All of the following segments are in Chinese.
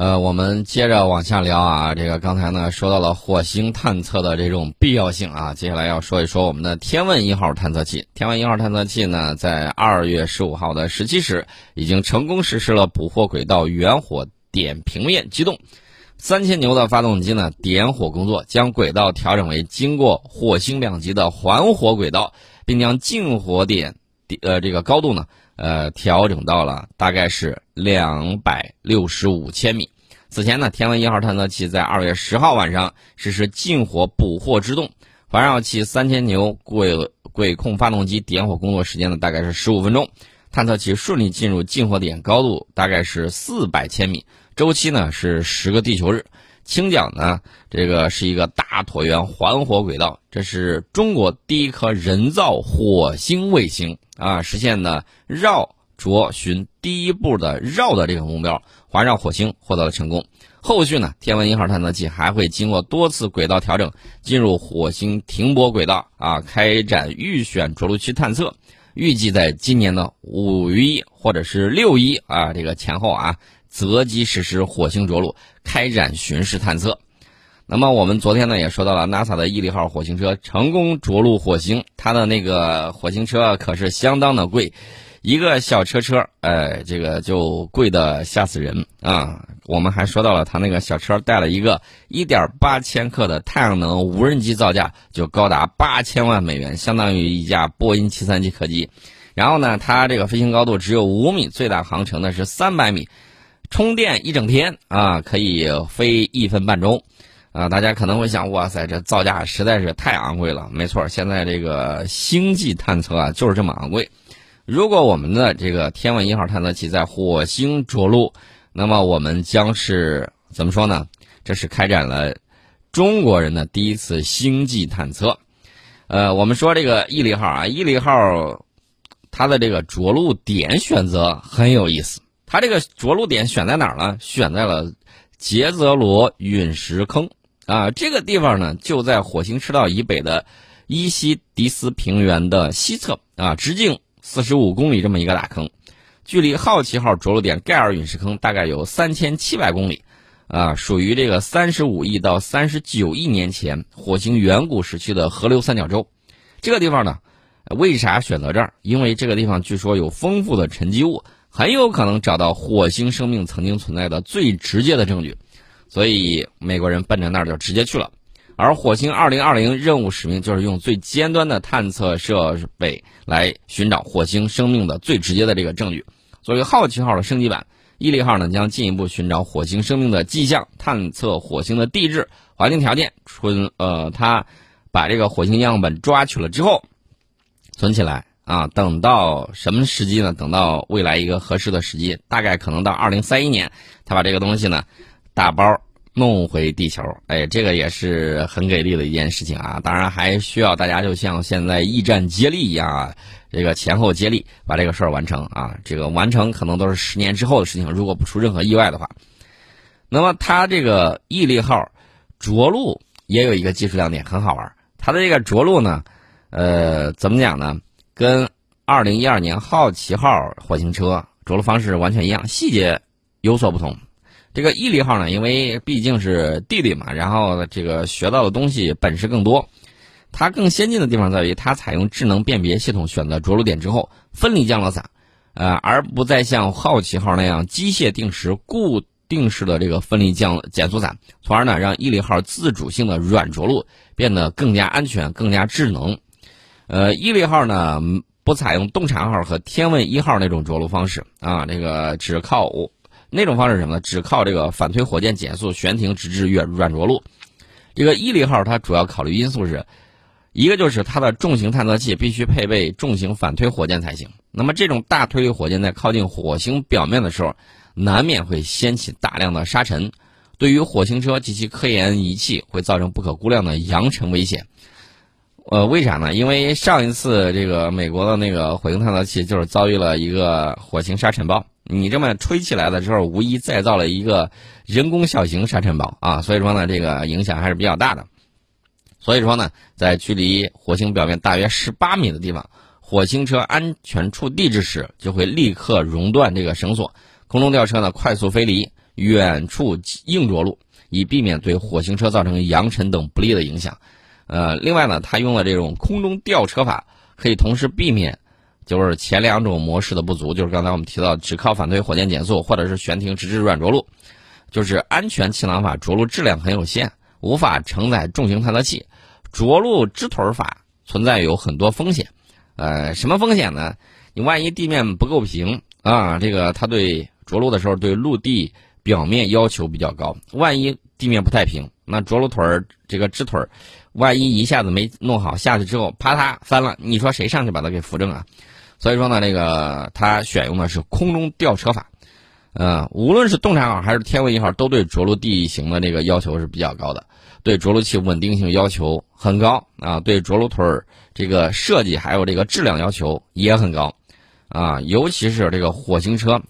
呃，我们接着往下聊啊，这个刚才呢说到了火星探测的这种必要性啊，接下来要说一说我们的天问一号探测器。天问一号探测器呢，在二月十五号的十七时，已经成功实施了捕获轨道远火点平面机动，三千牛的发动机呢点火工作，将轨道调整为经过火星两极的环火轨道，并将近火点呃这个高度呢。呃，调整到了大概是两百六十五千米。此前呢，天文一号探测器在二月十号晚上实施近火捕获制动，环绕器三千牛轨轨控发动机点火工作时间呢大概是十五分钟，探测器顺利进入近火点，高度大概是四百千米，周期呢是十个地球日。倾角呢，这个是一个大椭圆环火轨道，这是中国第一颗人造火星卫星。啊，实现的绕着寻第一步的绕的这个目标，环绕火星获得了成功。后续呢，天文一号探测器还会经过多次轨道调整，进入火星停泊轨道啊，开展预选着陆区探测。预计在今年的五一或者是六一啊这个前后啊，择机实施火星着陆，开展巡视探测。那么我们昨天呢也说到了，NASA 的毅力号火星车成功着陆火星，它的那个火星车可是相当的贵，一个小车车，哎，这个就贵的吓死人啊！我们还说到了，它那个小车带了一个1.8千克的太阳能无人机造价，就高达八千万美元，相当于一架波音737客机。然后呢，它这个飞行高度只有五米，最大航程呢是三百米，充电一整天啊，可以飞一分半钟。啊，大家可能会想，哇塞，这造价实在是太昂贵了。没错，现在这个星际探测啊，就是这么昂贵。如果我们的这个天问一号探测器在火星着陆，那么我们将是怎么说呢？这是开展了中国人的第一次星际探测。呃，我们说这个毅力号啊，毅力号它的这个着陆点选择很有意思。它这个着陆点选在哪儿呢？选在了杰泽罗陨石坑。啊，这个地方呢，就在火星赤道以北的伊西迪斯平原的西侧啊，直径四十五公里这么一个大坑，距离好奇号着陆点盖尔陨石坑大概有三千七百公里，啊，属于这个三十五亿到三十九亿年前火星远古时期的河流三角洲。这个地方呢，为啥选择这儿？因为这个地方据说有丰富的沉积物，很有可能找到火星生命曾经存在的最直接的证据。所以美国人奔着那儿就直接去了，而火星二零二零任务使命就是用最尖端的探测设备来寻找火星生命的最直接的这个证据。作为好奇号的升级版，毅力号呢将进一步寻找火星生命的迹象，探测火星的地质环境条件。存呃，他把这个火星样本抓取了之后，存起来啊，等到什么时机呢？等到未来一个合适的时机，大概可能到二零三一年，他把这个东西呢。打包弄回地球，哎，这个也是很给力的一件事情啊！当然还需要大家就像现在驿站接力一样啊，这个前后接力把这个事儿完成啊！这个完成可能都是十年之后的事情，如果不出任何意外的话。那么它这个毅力号着陆也有一个技术亮点，很好玩。它的这个着陆呢，呃，怎么讲呢？跟二零一二年好奇号火星车着陆方式完全一样，细节有所不同。这个毅力号呢，因为毕竟是弟弟嘛，然后这个学到的东西本事更多。它更先进的地方在于，它采用智能辨别系统选择着陆点之后，分离降落伞，呃，而不再像好奇号那样机械定时固定式的这个分离降减速伞，从而呢让毅力号自主性的软着陆变得更加安全、更加智能。呃，毅力号呢不采用洞察号和天问一号那种着陆方式啊，这个只靠。那种方式什么呢？只靠这个反推火箭减速悬停直至软软着陆。这个毅力号它主要考虑因素是，一个就是它的重型探测器必须配备重型反推火箭才行。那么这种大推力火箭在靠近火星表面的时候，难免会掀起大量的沙尘，对于火星车及其科研仪器会造成不可估量的扬尘危险。呃，为啥呢？因为上一次这个美国的那个火星探测器就是遭遇了一个火星沙尘暴。你这么吹起来的时候，无疑再造了一个人工小型沙尘暴啊！所以说呢，这个影响还是比较大的。所以说呢，在距离火星表面大约十八米的地方，火星车安全触地之时，就会立刻熔断这个绳索，空中吊车呢快速飞离，远处硬着陆，以避免对火星车造成扬尘等不利的影响。呃，另外呢，它用了这种空中吊车法，可以同时避免就是前两种模式的不足，就是刚才我们提到只靠反推火箭减速或者是悬停直至软着陆，就是安全气囊法着陆质量很有限，无法承载重型探测器。着陆支腿法存在有很多风险，呃，什么风险呢？你万一地面不够平啊，这个它对着陆的时候对陆地表面要求比较高，万一地面不太平，那着陆腿儿这个支腿儿。万一一下子没弄好，下去之后啪嗒翻了，你说谁上去把它给扶正啊？所以说呢，这个它选用的是空中吊车法，呃，无论是洞察号还是天问一号，都对着陆地形的这个要求是比较高的，对着陆器稳定性要求很高啊，对着陆腿儿这个设计还有这个质量要求也很高啊，尤其是这个火星车，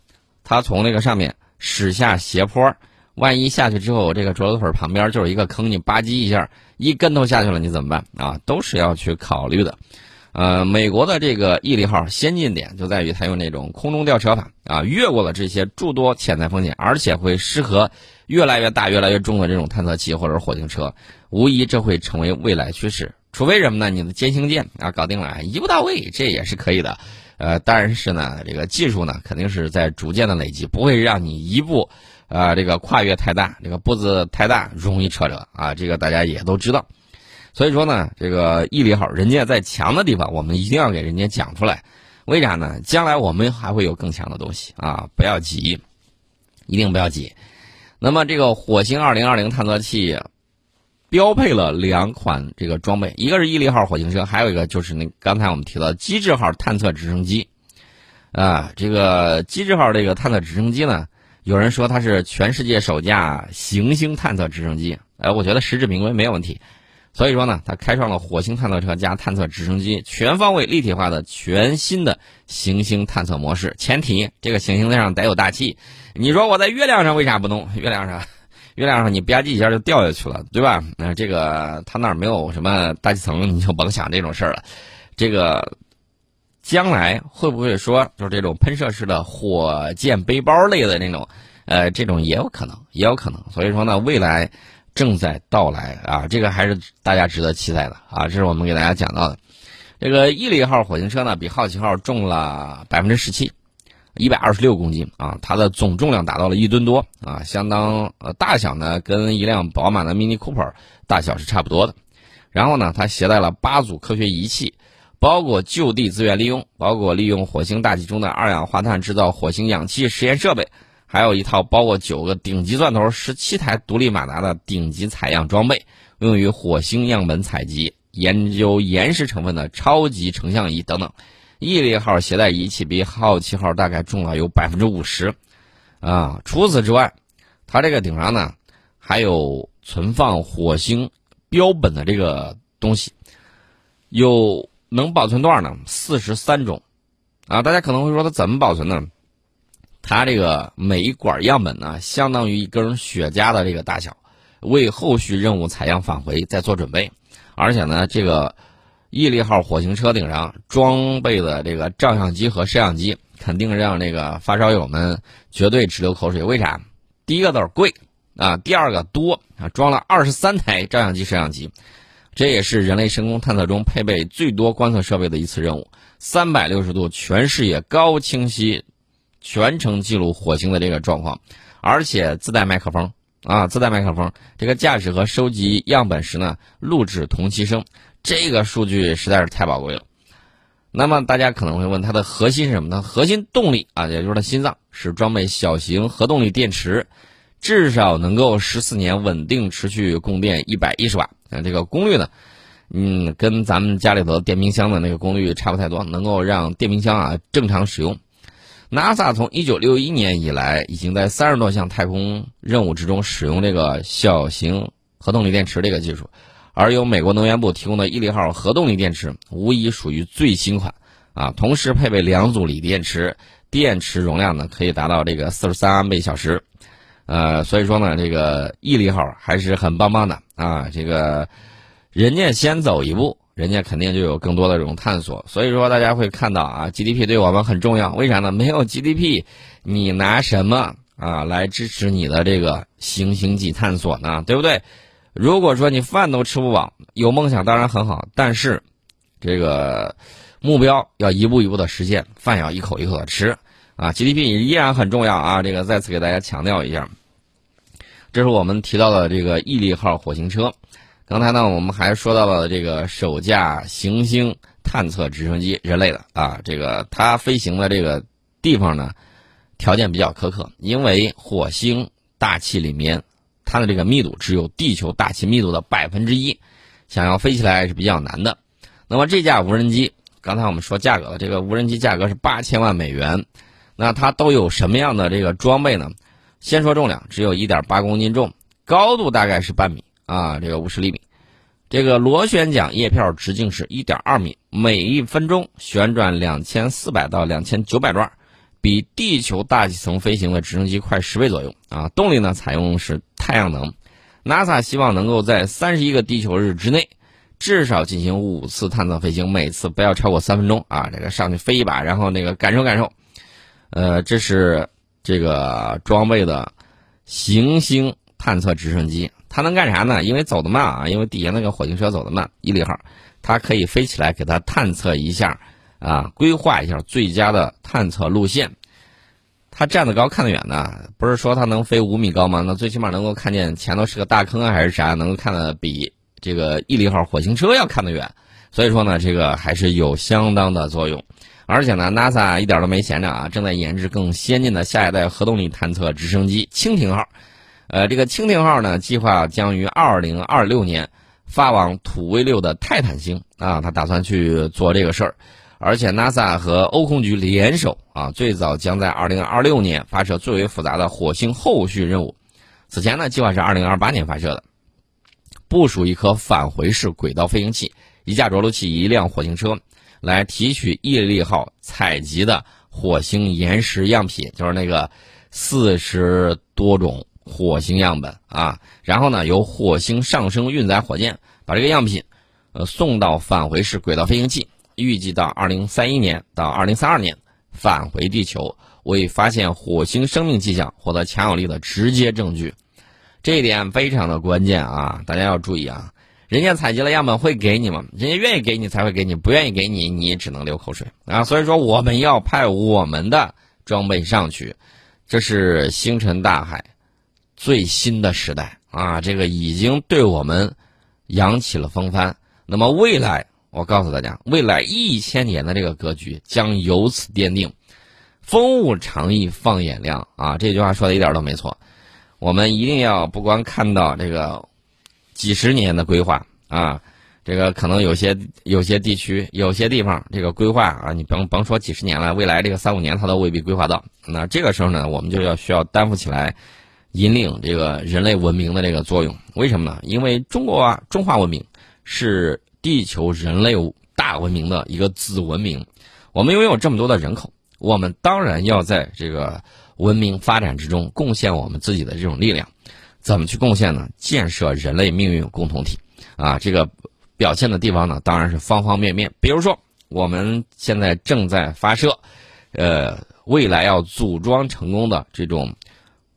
它从那个上面驶下斜坡儿。万一下去之后，这个着陆腿旁边就是一个坑，你吧唧一下一跟头下去了，你怎么办啊？都是要去考虑的。呃，美国的这个毅力号先进点就在于它用那种空中吊车法啊，越过了这些诸多潜在风险，而且会适合越来越大、越来越重的这种探测器或者火星车。无疑，这会成为未来趋势。除非什么呢？你的歼星舰啊搞定了，一步到位，这也是可以的。呃，但是呢，这个技术呢肯定是在逐渐的累积，不会让你一步。啊，这个跨越太大，这个步子太大，容易扯着啊。这个大家也都知道，所以说呢，这个毅力号，人家在强的地方，我们一定要给人家讲出来。为啥呢？将来我们还会有更强的东西啊！不要急，一定不要急。那么这个火星二零二零探测器标配了两款这个装备，一个是毅力号火星车，还有一个就是那刚才我们提到机智号探测直升机。啊，这个机智号这个探测直升机呢？有人说它是全世界首架行星探测直升机，哎，我觉得实至名归，没有问题。所以说呢，它开创了火星探测车加探测直升机全方位立体化的全新的行星探测模式。前提这个行星上得有大气。你说我在月亮上为啥不弄？月亮上，月亮上你吧唧一下就掉下去了，对吧？那这个它那儿没有什么大气层，你就甭想这种事儿了。这个。将来会不会说就是这种喷射式的火箭背包类的那种，呃，这种也有可能，也有可能。所以说呢，未来正在到来啊，这个还是大家值得期待的啊。这是我们给大家讲到的。这个毅力号火星车呢，比好奇号重了百分之十七，一百二十六公斤啊，它的总重量达到了一吨多啊，相当呃大小呢跟一辆宝马的 Mini Cooper 大小是差不多的。然后呢，它携带了八组科学仪器。包括就地资源利用，包括利用火星大气中的二氧化碳制造火星氧气实验设备，还有一套包括九个顶级钻头、十七台独立马达的顶级采样装备，用于火星样本采集、研究岩石成分的超级成像仪等等。毅力号携带仪器比好奇号大概重了有百分之五十，啊，除此之外，它这个顶上呢还有存放火星标本的这个东西，有。能保存多少呢？四十三种，啊，大家可能会说它怎么保存呢？它这个每一管样本呢，相当于一根雪茄的这个大小，为后续任务采样返回再做准备。而且呢，这个毅力号火星车顶上装备的这个照相机和摄像机，肯定让这个发烧友们绝对直流口水。为啥？第一个都是贵啊，第二个多啊，装了二十三台照相机、摄像机。这也是人类深空探测中配备最多观测设备的一次任务，三百六十度全视野、高清晰，全程记录火星的这个状况，而且自带麦克风啊，自带麦克风。这个驾驶和收集样本时呢，录制同期声，这个数据实在是太宝贵了。那么大家可能会问，它的核心是什么呢？核心动力啊，也就是它心脏，是装备小型核动力电池。至少能够十四年稳定持续供电一百一十瓦啊，这个功率呢，嗯，跟咱们家里头电冰箱的那个功率差不太多，能够让电冰箱啊正常使用。NASA 从一九六一年以来，已经在三十多项太空任务之中使用这个小型核动力电池这个技术，而由美国能源部提供的毅力号核动力电池无疑属于最新款啊，同时配备两组锂电池，电池容量呢可以达到这个四十三安倍小时。呃，所以说呢，这个毅力号还是很棒棒的啊！这个人家先走一步，人家肯定就有更多的这种探索。所以说，大家会看到啊，GDP 对我们很重要。为啥呢？没有 GDP，你拿什么啊，来支持你的这个行星际探索呢？对不对？如果说你饭都吃不饱，有梦想当然很好，但是这个目标要一步一步的实现，饭要一口一口的吃啊。GDP 依然很重要啊，这个再次给大家强调一下。这是我们提到的这个毅力号火星车。刚才呢，我们还说到了这个首架行星探测直升机，人类的啊，这个它飞行的这个地方呢，条件比较苛刻，因为火星大气里面它的这个密度只有地球大气密度的百分之一，想要飞起来是比较难的。那么这架无人机，刚才我们说价格了，这个无人机价格是八千万美元，那它都有什么样的这个装备呢？先说重量，只有一点八公斤重，高度大概是半米啊，这个五十厘米。这个螺旋桨叶片直径是一点二米，每一分钟旋转两千四百到两千九百转，比地球大气层飞行的直升机快十倍左右啊。动力呢，采用是太阳能。NASA 希望能够在三十一个地球日之内，至少进行五次探测飞行，每次不要超过三分钟啊。这个上去飞一把，然后那个感受感受。呃，这是。这个装备的行星探测直升机，它能干啥呢？因为走得慢啊，因为底下那个火星车走得慢，毅力号，它可以飞起来给它探测一下啊，规划一下最佳的探测路线。它站得高看得远呢，不是说它能飞五米高吗？那最起码能够看见前头是个大坑啊，还是啥，能够看得比这个毅力号火星车要看得远。所以说呢，这个还是有相当的作用。而且呢，NASA 一点都没闲着啊，正在研制更先进的下一代核动力探测直升机“蜻蜓号”。呃，这个“蜻蜓号”呢，计划将于2026年发往土卫六的泰坦星啊，他打算去做这个事儿。而且，NASA 和欧空局联手啊，最早将在2026年发射最为复杂的火星后续任务。此前呢，计划是2028年发射的，部署一颗返回式轨道飞行器、一架着陆器、一辆火星车。来提取毅力号采集的火星岩石样品，就是那个四十多种火星样本啊。然后呢，由火星上升运载火箭把这个样品，呃，送到返回式轨道飞行器，预计到二零三一年到二零三二年返回地球，为发现火星生命迹象获得强有力的直接证据。这一点非常的关键啊，大家要注意啊。人家采集了样本会给你吗？人家愿意给你才会给你，不愿意给你，你只能流口水啊！所以说，我们要派我们的装备上去，这是星辰大海最新的时代啊！这个已经对我们扬起了风帆。那么未来，我告诉大家，未来一千年的这个格局将由此奠定。风物长宜放眼量啊！这句话说的一点都没错。我们一定要不光看到这个。几十年的规划啊，这个可能有些有些地区有些地方这个规划啊，你甭甭说几十年了，未来这个三五年它都未必规划到。那这个时候呢，我们就要需要担负起来，引领这个人类文明的这个作用。为什么呢？因为中国啊，中华文明是地球人类大文明的一个子文明，我们拥有这么多的人口，我们当然要在这个文明发展之中贡献我们自己的这种力量。怎么去贡献呢？建设人类命运共同体，啊，这个表现的地方呢，当然是方方面面。比如说，我们现在正在发射，呃，未来要组装成功的这种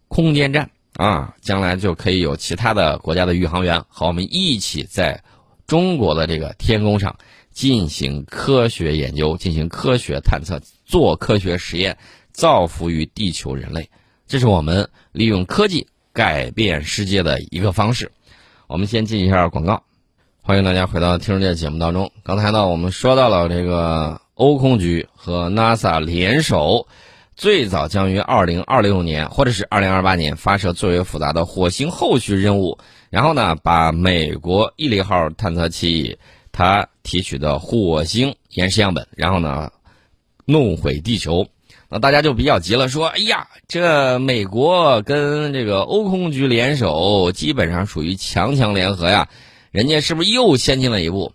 空间站啊，将来就可以有其他的国家的宇航员和我们一起在中国的这个天空上进行科学研究、进行科学探测、做科学实验，造福于地球人类。这是我们利用科技。改变世界的一个方式，我们先进一下广告，欢迎大家回到听众这节目当中。刚才呢，我们说到了这个欧空局和 NASA 联手，最早将于二零二六年或者是二零二八年发射最为复杂的火星后续任务，然后呢，把美国毅力号探测器它提取的火星岩石样本，然后呢，弄回地球。那大家就比较急了，说：“哎呀，这美国跟这个欧空局联手，基本上属于强强联合呀，人家是不是又先进了一步？”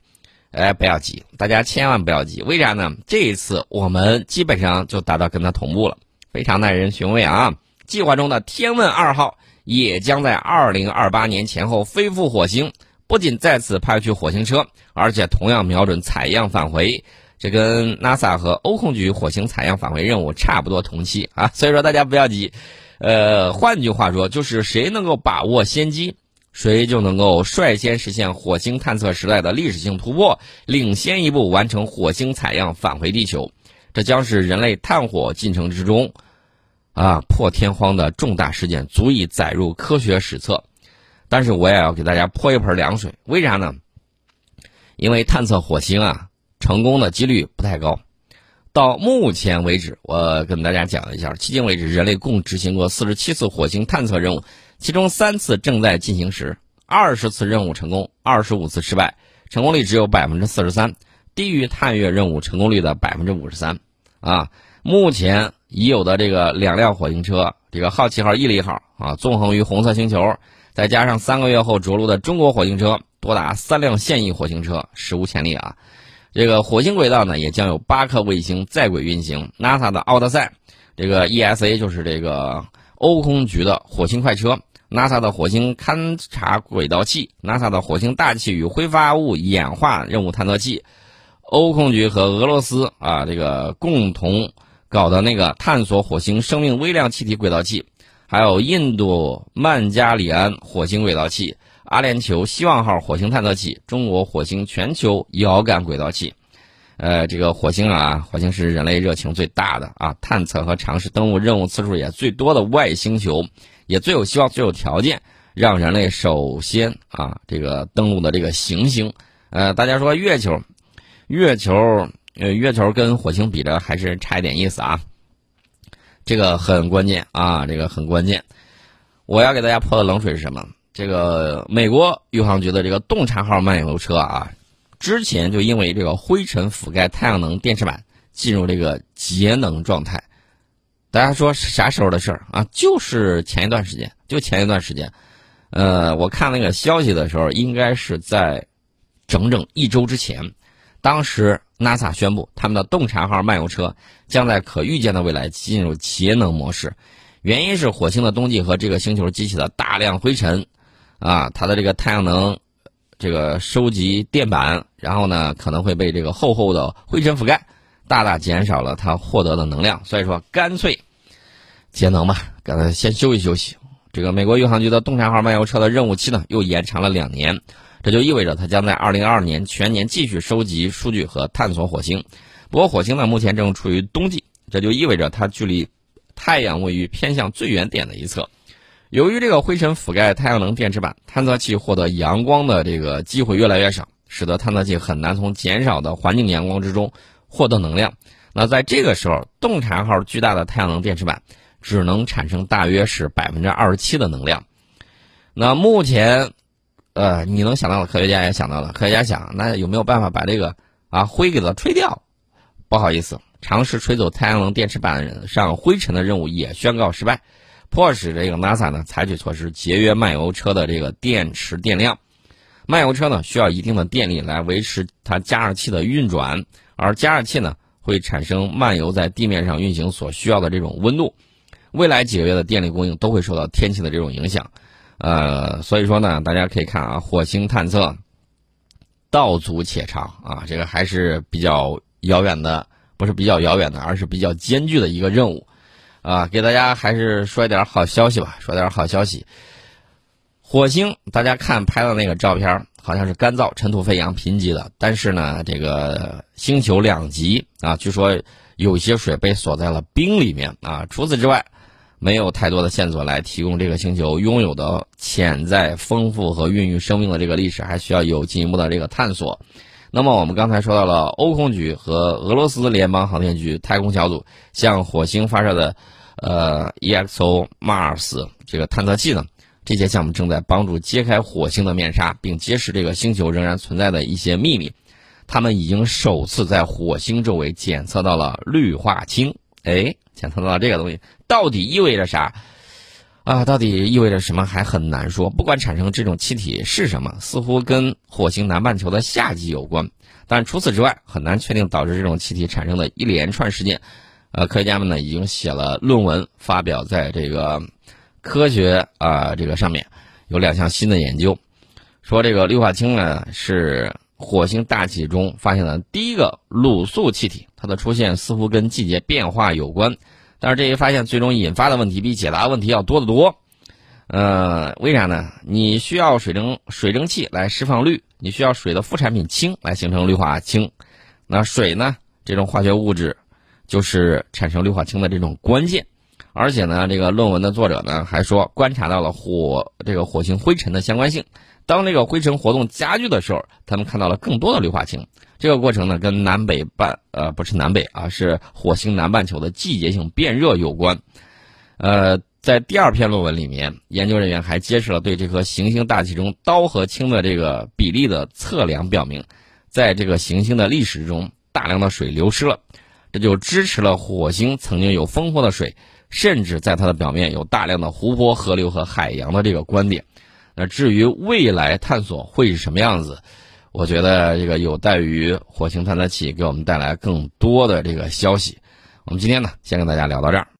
哎，不要急，大家千万不要急，为啥呢？这一次我们基本上就达到跟他同步了，非常耐人寻味啊！计划中的天问二号也将在二零二八年前后飞赴火星，不仅再次派去火星车，而且同样瞄准采样返回。这跟 NASA 和欧空局火星采样返回任务差不多同期啊，所以说大家不要急，呃，换句话说，就是谁能够把握先机，谁就能够率先实现火星探测时代的历史性突破，领先一步完成火星采样返回地球。这将是人类探火进程之中，啊，破天荒的重大事件，足以载入科学史册。但是我也要给大家泼一盆凉水，为啥呢？因为探测火星啊，成功的几率不太高。到目前为止，我跟大家讲一下，迄今为止，人类共执行过四十七次火星探测任务，其中三次正在进行时，二十次任务成功，二十五次失败，成功率只有百分之四十三，低于探月任务成功率的百分之五十三。啊，目前已有的这个两辆火星车，这个好奇号、毅力号啊，纵横于红色星球，再加上三个月后着陆的中国火星车。多达三辆现役火星车，史无前例啊！这个火星轨道呢，也将有八颗卫星在轨运行。NASA 的奥德赛，这个 ESA 就是这个欧空局的火星快车，NASA 的火星勘察轨道器，NASA 的火星大气与挥发物演化任务探测器，欧空局和俄罗斯啊这个共同搞的那个探索火星生命微量气体轨道器，还有印度曼加里安火星轨道器。阿联酋希望号火星探测器，中国火星全球遥感轨道器，呃，这个火星啊，火星是人类热情最大的啊，探测和尝试登陆任务次数也最多的外星球，也最有希望、最有条件让人类首先啊这个登陆的这个行星。呃，大家说月球，月球，呃，月球跟火星比着还是差一点意思啊，这个很关键啊，这个很关键。我要给大家泼的冷水是什么？这个美国宇航局的这个洞察号漫游车啊，之前就因为这个灰尘覆盖太阳能电池板，进入这个节能状态。大家说啥时候的事儿啊？就是前一段时间，就前一段时间。呃，我看那个消息的时候，应该是在整整一周之前。当时 NASA 宣布，他们的洞察号漫游车将在可预见的未来进入节能模式，原因是火星的冬季和这个星球激起了大量灰尘。啊，它的这个太阳能，这个收集电板，然后呢可能会被这个厚厚的灰尘覆盖，大大减少了它获得的能量。所以说，干脆节能吧，给它先休息休息。这个美国宇航局的洞察号漫游车的任务期呢又延长了两年，这就意味着它将在二零二二年全年继续收集数据和探索火星。不过，火星呢目前正处于冬季，这就意味着它距离太阳位于偏向最远点的一侧。由于这个灰尘覆盖太阳能电池板，探测器获得阳光的这个机会越来越少，使得探测器很难从减少的环境阳光之中获得能量。那在这个时候，洞察号巨大的太阳能电池板只能产生大约是百分之二十七的能量。那目前，呃，你能想到的科学家也想到了，科学家想，那有没有办法把这个啊灰给它吹掉？不好意思，尝试吹走太阳能电池板上灰尘的任务也宣告失败。迫使这个 NASA 呢采取措施节约漫游车的这个电池电量。漫游车呢需要一定的电力来维持它加热器的运转，而加热器呢会产生漫游在地面上运行所需要的这种温度。未来几个月的电力供应都会受到天气的这种影响。呃，所以说呢，大家可以看啊，火星探测道阻且长啊，这个还是比较遥远的，不是比较遥远的，而是比较艰巨的一个任务。啊，给大家还是说一点好消息吧。说点好消息，火星大家看拍的那个照片，好像是干燥、尘土飞扬、贫瘠的。但是呢，这个星球两极啊，据说有些水被锁在了冰里面啊。除此之外，没有太多的线索来提供这个星球拥有的潜在丰富和孕育生命的这个历史，还需要有进一步的这个探索。那么我们刚才说到了欧空局和俄罗斯联邦航天局太空小组向火星发射的。呃，EXO Mars 这个探测器呢，这些项目正在帮助揭开火星的面纱，并揭示这个星球仍然存在的一些秘密。他们已经首次在火星周围检测到了氯化氢。哎，检测到了这个东西到底意味着啥？啊，到底意味着什么还很难说。不管产生这种气体是什么，似乎跟火星南半球的夏季有关，但除此之外很难确定导致这种气体产生的一连串事件。呃，科学家们呢已经写了论文，发表在这个科学啊这个上面，有两项新的研究，说这个氯化氢呢是火星大气中发现的第一个卤素气体，它的出现似乎跟季节变化有关，但是这一发现最终引发的问题比解答问题要多得多。呃，为啥呢？你需要水蒸水蒸气来释放氯，你需要水的副产品氢来形成氯化氢。那水呢？这种化学物质就是产生氯化氢的这种关键。而且呢，这个论文的作者呢还说，观察到了火这个火星灰尘的相关性。当这个灰尘活动加剧的时候，他们看到了更多的氯化氢。这个过程呢，跟南北半呃不是南北啊，是火星南半球的季节性变热有关。呃。在第二篇论文里面，研究人员还揭示了对这颗行星大气中氘和氢的这个比例的测量，表明，在这个行星的历史中，大量的水流失了，这就支持了火星曾经有丰富的水，甚至在它的表面有大量的湖泊、河流和海洋的这个观点。那至于未来探索会是什么样子，我觉得这个有待于火星探测器给我们带来更多的这个消息。我们今天呢，先跟大家聊到这儿。